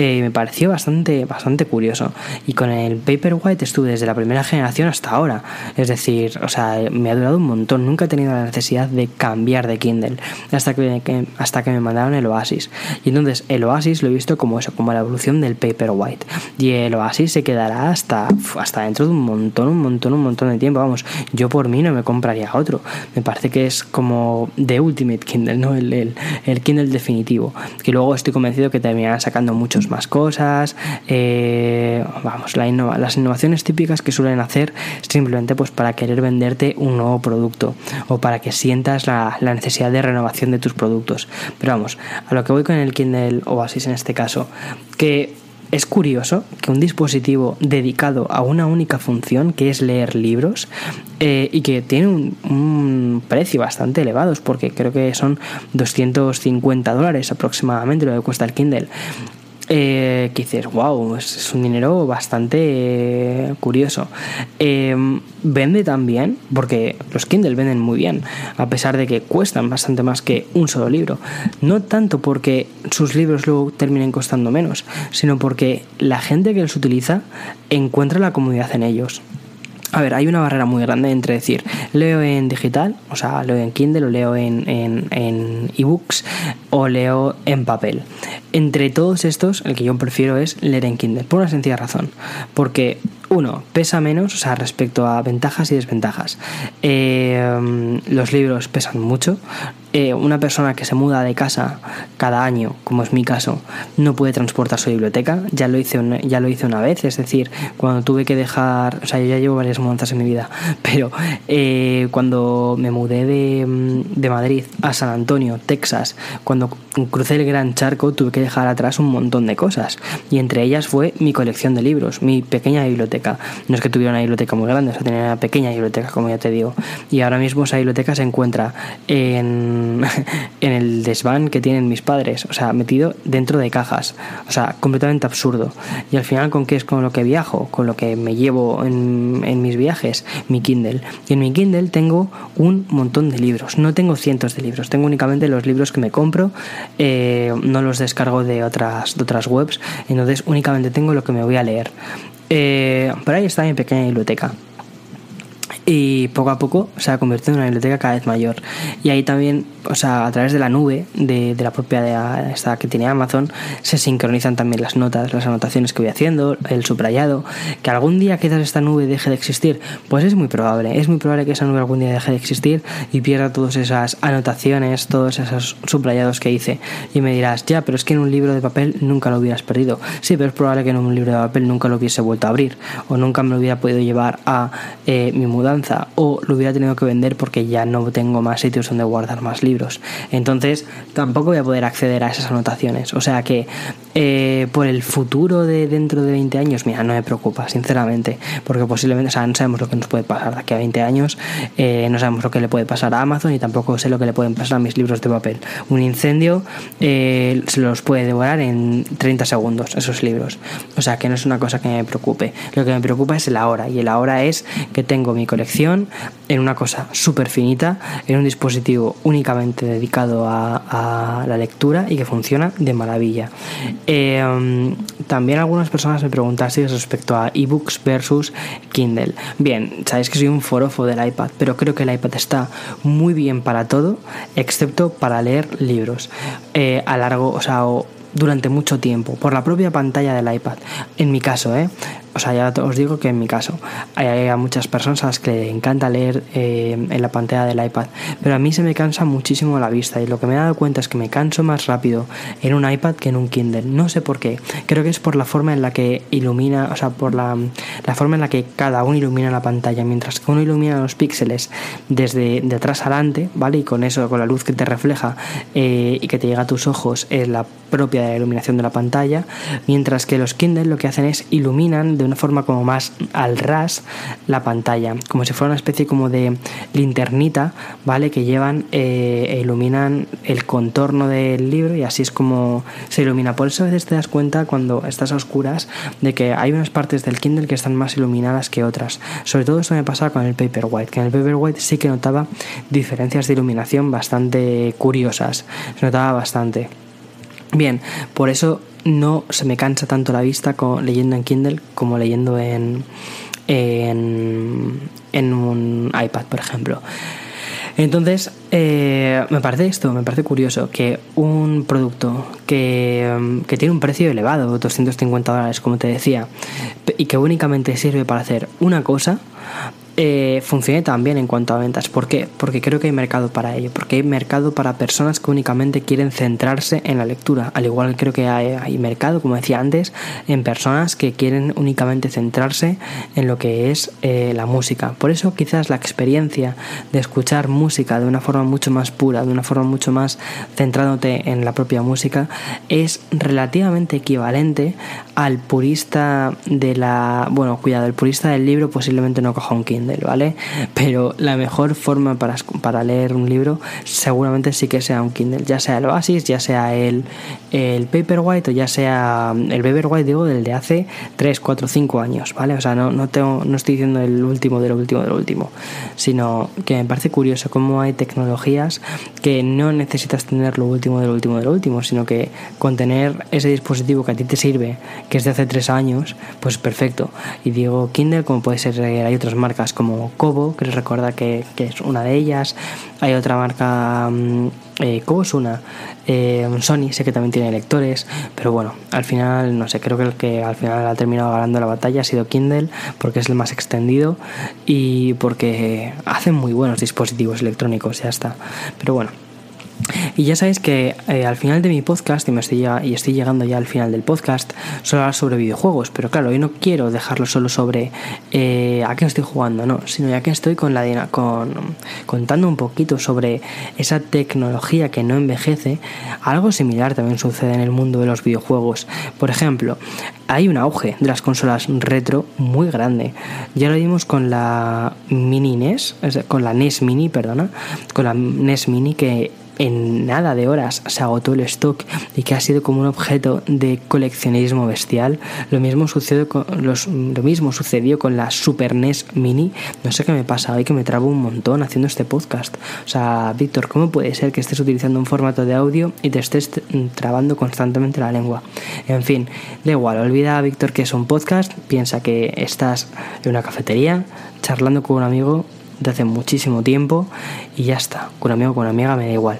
eh, me pareció bastante, bastante curioso. Y con el Paperwhite estuve desde la primera generación hasta ahora. Es decir, o sea, me ha durado un montón. Nunca he tenido la necesidad de cambiar de Kindle hasta que, hasta que me mandaron el Oasis. Y entonces el Oasis lo he visto como eso, como la evolución del Paperwhite. Y el Oasis se quedará hasta, hasta dentro de un montón, un montón, un montón de tiempo. Vamos, yo por mí no me compraría otro. Me parece que es como The Ultimate Kindle, ¿no? El, el, el Kindle definitivo. Que luego estoy convencido que terminarán sacando muchos más cosas. Eh, vamos, las innovaciones típicas que suelen hacer simplemente pues para querer venderte un nuevo producto o para que sientas la, la necesidad de renovación de tus productos. Pero vamos, a lo que voy con el Kindle Oasis en este caso, que es curioso que un dispositivo dedicado a una única función, que es leer libros, eh, y que tiene un, precio bastante elevado, porque creo que son 250 dólares aproximadamente lo que cuesta el Kindle eh, que dices, wow, es, un dinero bastante eh, curioso. Em, vende también, porque los Kindle venden muy bien, a pesar de que cuestan bastante más que un solo libro. No tanto porque sus libros luego terminen costando menos, sino porque la gente que los utiliza encuentra la comodidad en ellos. A ver, hay una barrera muy grande entre decir, leo en digital, o sea, leo en Kindle o leo en, en, ebooks o leo en papel. Entre todos estos, el que yo prefiero es leer en Kindle, por una sencilla razón. Porque, uno, pesa menos, o sea, respecto a ventajas y desventajas. Eh, los libros pesan mucho, eh, una persona que se muda de casa cada año, como es mi caso, no puede transportar su biblioteca. Ya lo hice una, ya lo hice una vez, es decir, cuando tuve que dejar, o sea, yo ya llevo varias mudanzas en mi vida, pero eh, cuando me mudé de, mm, de, Madrid a San Antonio, Texas, cuando crucé el Gran Charco, tuve que dejar atrás un montón de cosas y entre ellas fue mi colección de libros, mi pequeña biblioteca. No es que tuviera una biblioteca muy grande, o sea, tenía una pequeña biblioteca, como ya te digo. Y ahora mismo esa biblioteca se encuentra en en, el desván que tienen mis padres, o sea, metido dentro de cajas, o sea, completamente absurdo. Y al final, ¿con qué es con lo que viajo? Con lo que me llevo en, mis viajes, mi Kindle. Y en mi Kindle tengo un montón de libros, no tengo cientos de libros, tengo únicamente los libros que me compro, eh, no los descargo de otras, webs, entonces únicamente tengo lo que me voy a leer. Eh, pero ahí está mi pequeña biblioteca. y poco a poco se ha convertido en una biblioteca cada vez mayor. Y ahí también, o sea, a través de la nube de, la propia de esta que tiene Amazon, se sincronizan también las notas, las anotaciones que voy haciendo, el subrayado. Que algún día quizás esta nube deje de existir, pues es muy probable. Es muy probable que esa nube algún día deje de existir y pierda todas esas anotaciones, todos esos subrayados que hice. Y me dirás, ya, pero es que en un libro de papel nunca lo hubieras perdido. Sí, pero es probable que en un libro de papel nunca lo hubiese vuelto a abrir o nunca me lo hubiera podido llevar a eh, mi mudanza o lo hubiera tenido que vender porque ya no tengo más sitios donde guardar más libros. Entonces tampoco voy a poder acceder a esas anotaciones. O sea que eh, por el futuro de dentro de 20 años, mira, no me preocupa, sinceramente, porque posiblemente, o sea, no sabemos lo que nos puede pasar de aquí a 20 años, eh, no sabemos lo que le puede pasar a Amazon y tampoco sé lo que le pueden pasar a mis libros de papel. Un incendio se los puede devorar en 30 segundos, esos libros. O sea que no es una cosa que me preocupe. Lo que me preocupa es el ahora, y el ahora es que tengo mi colección en una cosa súper finita, en un dispositivo únicamente dedicado a, la lectura y que funciona de maravilla. Eh, también algunas personas me preguntasteis respecto a ebooks versus Kindle. Bien, sabéis que soy un forofo del iPad, pero creo que el iPad está muy bien para todo, excepto para leer libros eh, a largo, o sea, durante mucho tiempo, por la propia pantalla del iPad. En mi caso, ¿eh? O sea, ya os digo que en mi caso hay, muchas personas a las que le encanta leer eh, en la pantalla del iPad, pero a mí se me cansa muchísimo la vista y lo que me he dado cuenta es que me canso más rápido en un iPad que en un Kindle. No sé por qué. Creo que es por la forma en la que ilumina, o sea, por la, forma en la que cada uno ilumina la pantalla, mientras que uno ilumina los píxeles desde de atrás adelante, ¿vale? Y con eso, con la luz que te refleja eh, y que te llega a tus ojos, es la propia iluminación de la pantalla, mientras que los Kindle lo que hacen es iluminan de una forma como más al ras la pantalla, como si fuera una especie como de linternita, ¿vale? Que llevan eh, e iluminan el contorno del libro y así es como se ilumina. Por eso a veces te das cuenta cuando estás a oscuras de que hay unas partes del Kindle que están más iluminadas que otras. Sobre todo esto me pasaba con el Paperwhite, que en el Paperwhite sí que notaba diferencias de iluminación bastante curiosas, se notaba bastante. Bien, por eso no se me cansa tanto la vista leyendo en Kindle como leyendo en, en, un iPad, por ejemplo. Entonces, eh, me parece esto, me parece curioso que un producto que, que, tiene un precio elevado, 250 dólares, como te decía, y que únicamente sirve para hacer una cosa, eh, funcione también en cuanto a ventas. ¿Por qué? Porque creo que hay mercado para ello, porque hay mercado para personas que únicamente quieren centrarse en la lectura, al igual que creo que hay, mercado, como decía antes, en personas que quieren únicamente centrarse en lo que es eh, la música. Por eso quizás la experiencia de escuchar música de una forma mucho más pura, de una forma mucho más centrándote en la propia música, es relativamente equivalente al purista de la... Bueno, cuidado, el purista del libro posiblemente no coja un Kindle ¿vale? Pero la mejor forma para, para leer un libro seguramente sí que sea un Kindle, ya sea el Oasis, ya sea el, el Paperwhite o ya sea el Paperwhite, digo, del de hace 3, 4, 5 años, ¿vale? O sea, no, no, tengo, no estoy diciendo el último de lo último de lo último, sino que me parece curioso cómo hay tecnologías que no necesitas tener lo último de lo último de lo último, sino que con tener ese dispositivo que a ti te sirve, que es de hace 3 años, pues perfecto. Y digo Kindle, como puede ser, hay otras marcas como Kobo, que recuerda que, es una de ellas. Hay otra marca, mm, eh, Kobo es una, eh, Sony sé que también tiene lectores, pero bueno, al final, no sé, creo que el que al final ha terminado ganando la batalla ha sido Kindle, porque es el más extendido y porque hacen muy buenos dispositivos electrónicos, ya está. Pero bueno. Y ya sabéis que eh, al final de mi podcast, y, me estoy, y estoy llegando ya al final del podcast, solo hablar sobre videojuegos. Pero claro, hoy no quiero dejarlo solo sobre eh, a qué estoy jugando, no, sino ya que estoy con la con, contando un poquito sobre esa tecnología que no envejece. Algo similar también sucede en el mundo de los videojuegos. Por ejemplo, hay un auge de las consolas retro muy grande. Ya lo vimos con la Mini NES, con la NES Mini, perdona, con la NES Mini que en nada de horas se agotó el stock y que ha sido como un objeto de coleccionismo bestial. Lo mismo sucedió con, lo mismo sucedió con la Super NES Mini. No sé qué me pasa hoy que me trabo un montón haciendo este podcast. O sea, Víctor, ¿cómo puede ser que estés utilizando un formato de audio y te estés trabando constantemente la lengua? En fin, da igual, olvida, Víctor, que es un podcast, piensa que estás en una cafetería charlando con un amigo de hace muchísimo tiempo y ya está. Con amigo, con amiga me da igual.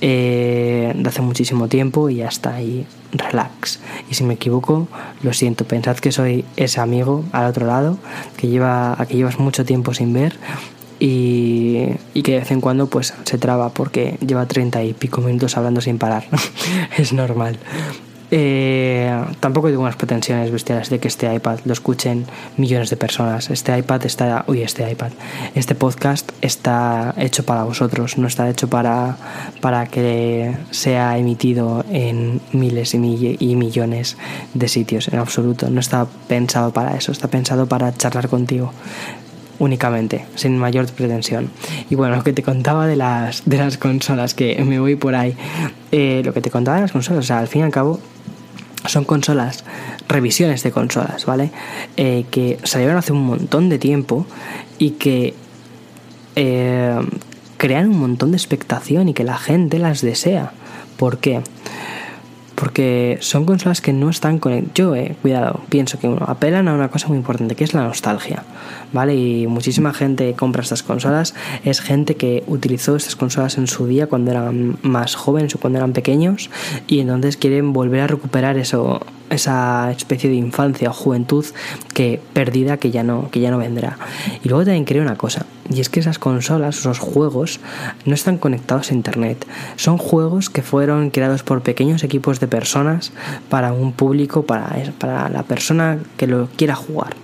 Eh, de hace muchísimo tiempo y ya está. Y relax. Y si me equivoco, lo siento. Pensad que soy ese amigo al otro lado que lleva, a que llevas mucho tiempo sin ver y, y, que de vez en cuando pues se traba porque lleva treinta y pico minutos hablando sin parar. es normal. Eh, tampoco tengo unas pretensiones bestiales de que este iPad lo escuchen millones de personas. Este iPad está, uy, este iPad, este podcast está hecho para vosotros, no está hecho para, para que sea emitido en miles y, y millones de sitios, en absoluto. No está pensado para eso, está pensado para charlar contigo únicamente, sin mayor pretensión. Y bueno, lo que te contaba de las, de las consolas, que me voy por ahí, eh, lo que te contaba de las consolas, o sea, al fin y al cabo, son consolas, revisiones de consolas, ¿vale? Eh, que salieron hace un montón de tiempo y que eh, crean un montón de expectación y que la gente las desea. ¿Por qué? Porque son consolas que no están con Yo, eh, cuidado, pienso que uno, apelan a una cosa muy importante, que es la nostalgia, ¿vale? Y muchísima gente compra estas consolas, es gente que utilizó estas consolas en su día cuando eran más jóvenes o cuando eran pequeños y entonces quieren volver a recuperar eso, esa especie de infancia o juventud que perdida que ya no, que ya no vendrá. Y luego también creo una cosa, y es que esas consolas, esos juegos, no están conectados a internet. Son juegos que fueron creados por pequeños equipos de personas para un público, para, para la persona que lo quiera jugar.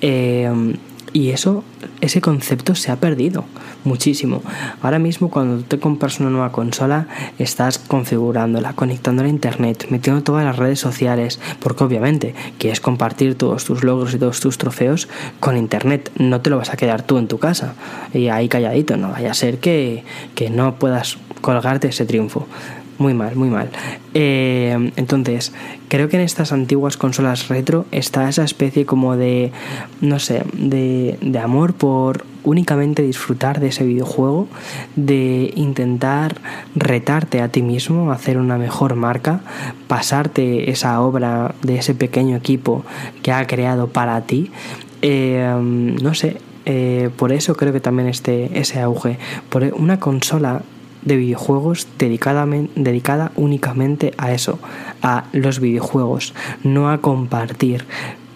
Eh, y eso, ese concepto se ha perdido muchísimo. Ahora mismo cuando te compras una nueva consola, estás configurándola, conectándola a internet, metiendo todas las redes sociales, porque obviamente quieres compartir todos tus logros y todos tus trofeos con internet. No te lo vas a quedar tú en tu casa y ahí calladito, no vaya a ser que, que no puedas colgarte ese triunfo. Muy mal, muy mal. Eh, entonces, creo que en estas antiguas consolas retro está esa especie como de, no sé, de, de amor por únicamente disfrutar de ese videojuego, de intentar retarte a ti mismo, hacer una mejor marca, pasarte esa obra de ese pequeño equipo que ha creado para ti. Eh, no sé, eh, por eso creo que también este, ese auge. Por una consola de videojuegos dedicada, dedicada únicamente a eso, a los videojuegos, no a compartir.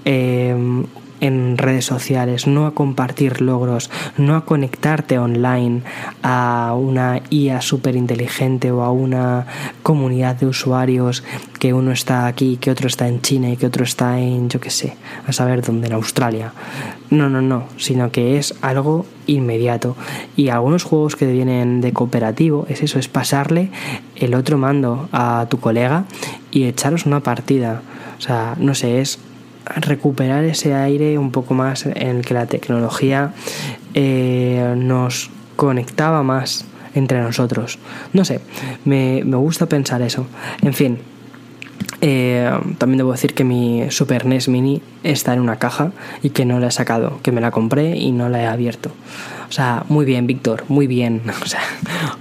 Eh, en redes sociales, no a compartir logros, no a conectarte online a una IA súper inteligente o a una comunidad de usuarios que uno está aquí, que otro está en China y que otro está en, yo qué sé, a saber dónde, en Australia. No, no, no, sino que es algo inmediato. Y algunos juegos que vienen de cooperativo es eso, es pasarle el otro mando a tu colega y echaros una partida. O sea, no sé, es recuperar ese aire un poco más en el que la tecnología eh, nos conectaba más entre nosotros. No sé, me, me gusta pensar eso. En fin, eh, también debo decir que mi Super NES Mini está en una caja y que no la he sacado, que me la compré y no la he abierto. O sea, muy bien, Víctor, muy bien. O sea,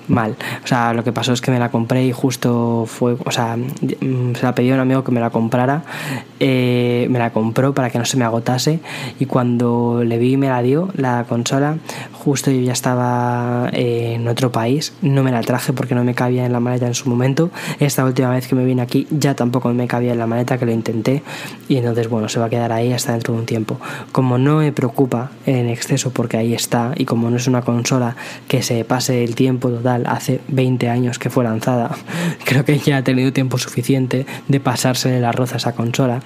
mal. O sea, lo que pasó es que me la compré y justo fue, o sea, mm, se la pedí a un amigo que me la comprara. Eh, me la compró para que no se me agotase y cuando le vi y me la dio la consola, justo yo ya estaba eh, en otro país. No me la traje porque no me cabía en la maleta en su momento. Esta última vez que me vine aquí ya tampoco me cabía en la maleta, que lo intenté. Y entonces, bueno, se va a quedar ahí hasta dentro de un tiempo. Como no me preocupa en exceso porque ahí está y como no es una consola que se pase el tiempo total, hace 20 años que fue lanzada, creo que ya ha tenido tiempo suficiente de pasarse el arroz a esa consola,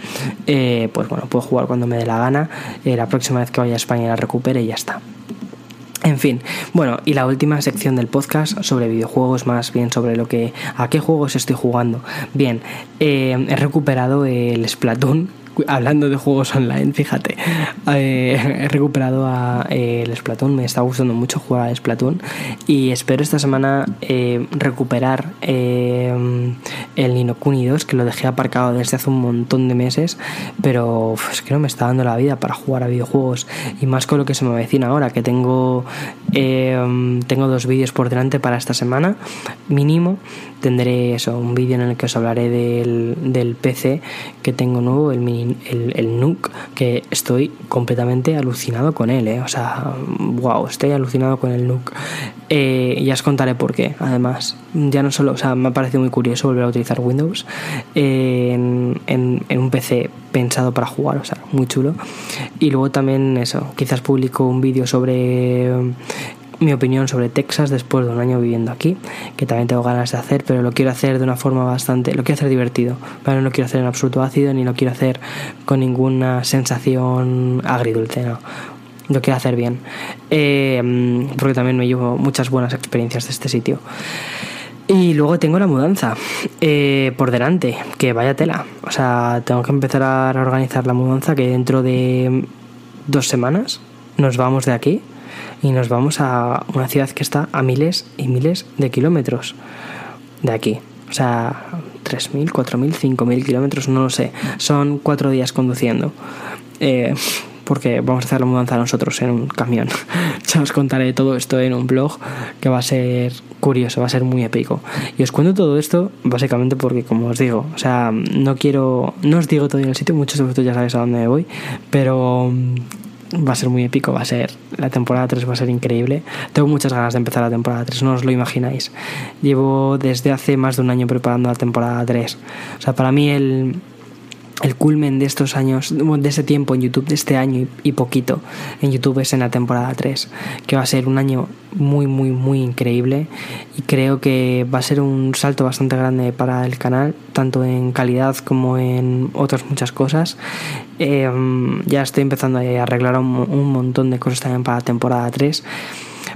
eh, pues bueno, puedo jugar cuando me dé la gana, eh, la próxima vez que vaya a España la recupere y ya está. En fin, bueno, y la última sección del podcast sobre videojuegos, más bien sobre lo que a qué juegos estoy jugando. Bien, eh, he recuperado el Splatoon hablando de juegos online, fíjate, eh, he recuperado a, eh, el Splatoon, me está gustando mucho jugar a Splatoon y espero esta semana eh, recuperar el Nino Kuni 2 que lo dejé aparcado desde hace un montón de meses, pero es que no me está dando la vida para jugar a videojuegos y más con lo que se me avecina ahora, que tengo tengo dos vídeos por delante para esta semana, mínimo. Tendré eso, un vídeo en el que os hablaré del, del PC que tengo nuevo, el, el, el NUC, que estoy completamente alucinado con él, ¿eh? O sea, wow, estoy alucinado con el NUC. Eh, ya os contaré por qué, además. Ya no solo, o sea, me ha parecido muy curioso volver a utilizar Windows en, en, en un PC pensado para jugar, o sea, muy chulo. Y luego también eso, quizás publico un vídeo sobre mi opinión sobre Texas después de un año viviendo aquí, que también tengo ganas de hacer, pero lo quiero hacer de una forma bastante, lo quiero hacer divertido, pero no lo quiero hacer en absoluto ácido ni lo quiero hacer con ninguna sensación agridulce, no. Lo quiero hacer bien, eh, porque también me llevo muchas buenas experiencias de este sitio. Y luego tengo la mudanza eh, por delante, que vaya tela. O sea, tengo que empezar a organizar la mudanza que dentro de dos semanas nos vamos de aquí y nos vamos a una ciudad que está a miles y miles de kilómetros de aquí. O sea, 3.000, 4.000, 5.000 kilómetros, no lo sé. Son cuatro días conduciendo. Eh, porque vamos a hacer la mudanza nosotros en un camión. ya os contaré todo esto en un blog que va a ser curioso, va a ser muy épico. Y os cuento todo esto básicamente porque, como os digo, o sea, no quiero, no os digo todo en el sitio, muchos de vosotros ya sabéis a dónde voy, pero va a ser muy épico, va a ser la temporada 3 va a ser increíble. Tengo muchas ganas de empezar la temporada 3, no os lo imagináis. Llevo desde hace más de un año preparando la temporada 3. O sea, para mí el el culmen de estos años, de ese tiempo en YouTube, de este año y poquito en YouTube es en la temporada 3, que va a ser un año muy, muy, muy increíble y creo que va a ser un salto bastante grande para el canal, tanto en calidad como en otras muchas cosas. Eh, ya estoy empezando a arreglar un, un montón de cosas también para la temporada 3.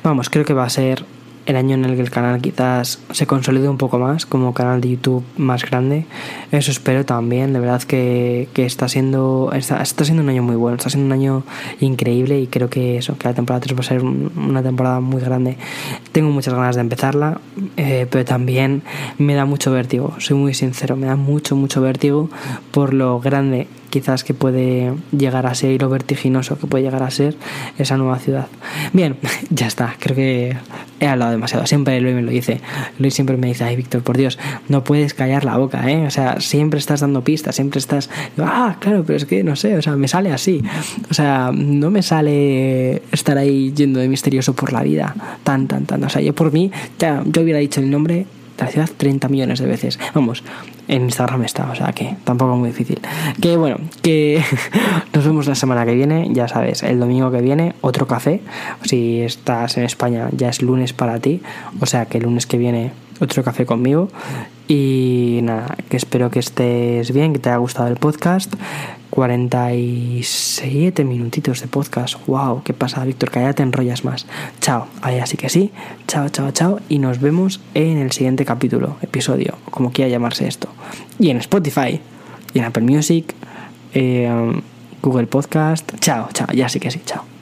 Vamos, creo que va a ser el año en el que el canal quizás se consolide un poco más como canal de YouTube más grande. Eso espero también. De verdad que, que está siendo está, está, siendo un año muy bueno, está siendo un año increíble y creo que eso, que la temporada 3 va a ser una temporada muy grande. Tengo muchas ganas de empezarla, eh, pero también me da mucho vértigo, soy muy sincero, me da mucho, mucho vértigo por lo grande quizás que puede llegar a ser y lo vertiginoso que puede llegar a ser esa nueva ciudad. Bien, ya está, creo que he hablado demasiado. Siempre Luis me lo dice. Luis siempre me dice, ay Víctor, por Dios, no puedes callar la boca, ¿eh? O sea, siempre estás dando pistas, siempre estás... Ah, claro, pero es que no sé, o sea, me sale así. O sea, no me sale estar ahí yendo de misterioso por la vida, tan, tan, tan. O sea, yo por mí, ya, yo hubiera dicho el nombre la ciudad 30 millones de veces. Vamos, en Instagram está, o sea que tampoco es muy difícil. Que bueno, que nos vemos la semana que viene, ya sabes, el domingo que viene, otro café. Si estás en España, ya es lunes para ti, o sea que el lunes que viene, otro café conmigo. Y nada, que espero que estés bien, que te haya gustado el podcast. 47 minutitos de podcast. Wow, ¿qué pasa, Víctor? Que ya te enrollas más. Chao. Ahí así que sí. Chao, chao, chao. Y nos vemos en el siguiente capítulo, episodio, como quiera llamarse esto. Y en Spotify, y en Apple Music, eh, Google Podcast. Chao, chao. Ya sí que sí. Chao.